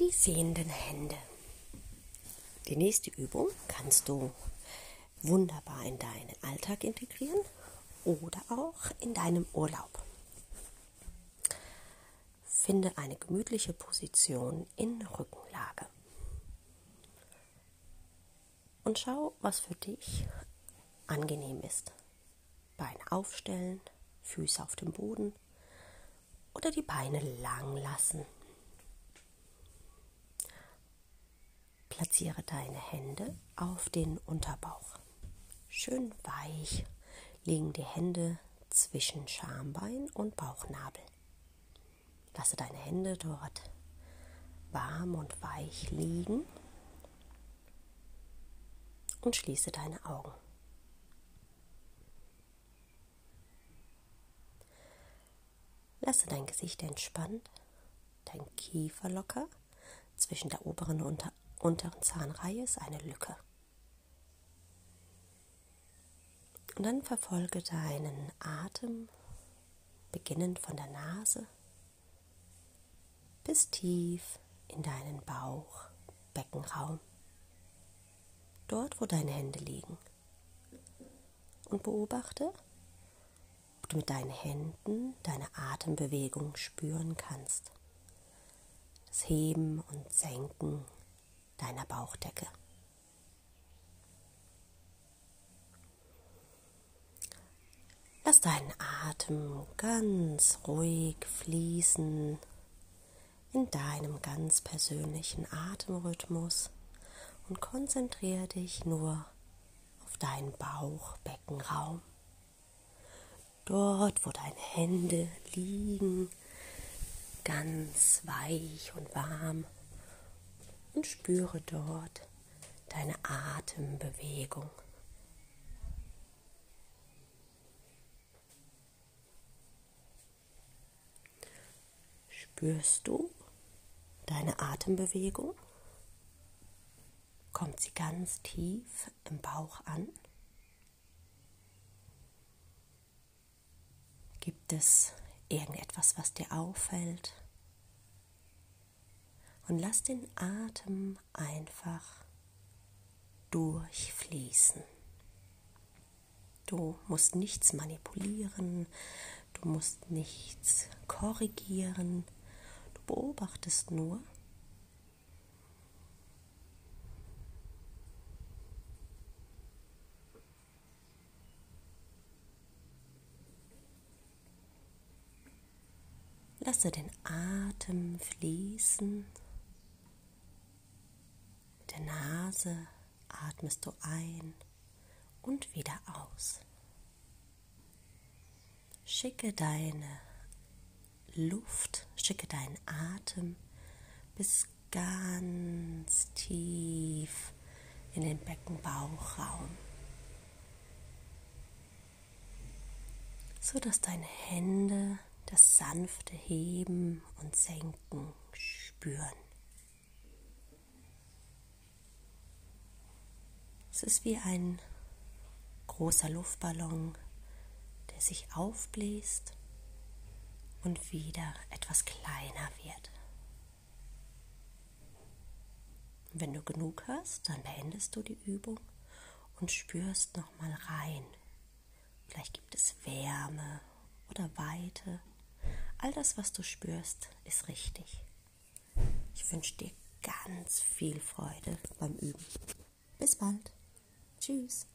Die sehenden Hände. Die nächste Übung kannst du wunderbar in deinen Alltag integrieren oder auch in deinem Urlaub. Finde eine gemütliche Position in Rückenlage. Und schau, was für dich angenehm ist. Beine aufstellen, Füße auf dem Boden oder die Beine lang lassen. Platziere deine Hände auf den Unterbauch. Schön weich liegen die Hände zwischen Schambein und Bauchnabel. Lasse deine Hände dort warm und weich liegen und schließe deine Augen. Lasse dein Gesicht entspannt, dein Kiefer locker zwischen der oberen und unteren Zahnreihe ist eine Lücke. Und dann verfolge deinen Atem, beginnend von der Nase bis tief in deinen Bauch, Beckenraum, dort wo deine Hände liegen. Und beobachte, ob du mit deinen Händen deine Atembewegung spüren kannst. Das Heben und Senken deiner Bauchdecke. Lass deinen Atem ganz ruhig fließen in deinem ganz persönlichen Atemrhythmus und konzentriere dich nur auf deinen Bauchbeckenraum. Dort, wo deine Hände liegen, ganz weich und warm und spüre dort deine Atembewegung. Spürst du deine Atembewegung? Kommt sie ganz tief im Bauch an? Gibt es irgendetwas, was dir auffällt? Und lass den Atem einfach durchfließen. Du musst nichts manipulieren, du musst nichts korrigieren, du beobachtest nur. Lasse den Atem fließen der Nase atmest du ein und wieder aus. Schicke deine Luft, schicke deinen Atem bis ganz tief in den Beckenbauchraum, so dass deine Hände das sanfte Heben und Senken spüren. Es ist wie ein großer Luftballon, der sich aufbläst und wieder etwas kleiner wird. Wenn du genug hast, dann beendest du die Übung und spürst noch mal rein. Vielleicht gibt es Wärme oder Weite. All das, was du spürst, ist richtig. Ich wünsche dir ganz viel Freude beim Üben. Bis bald. Tschüss.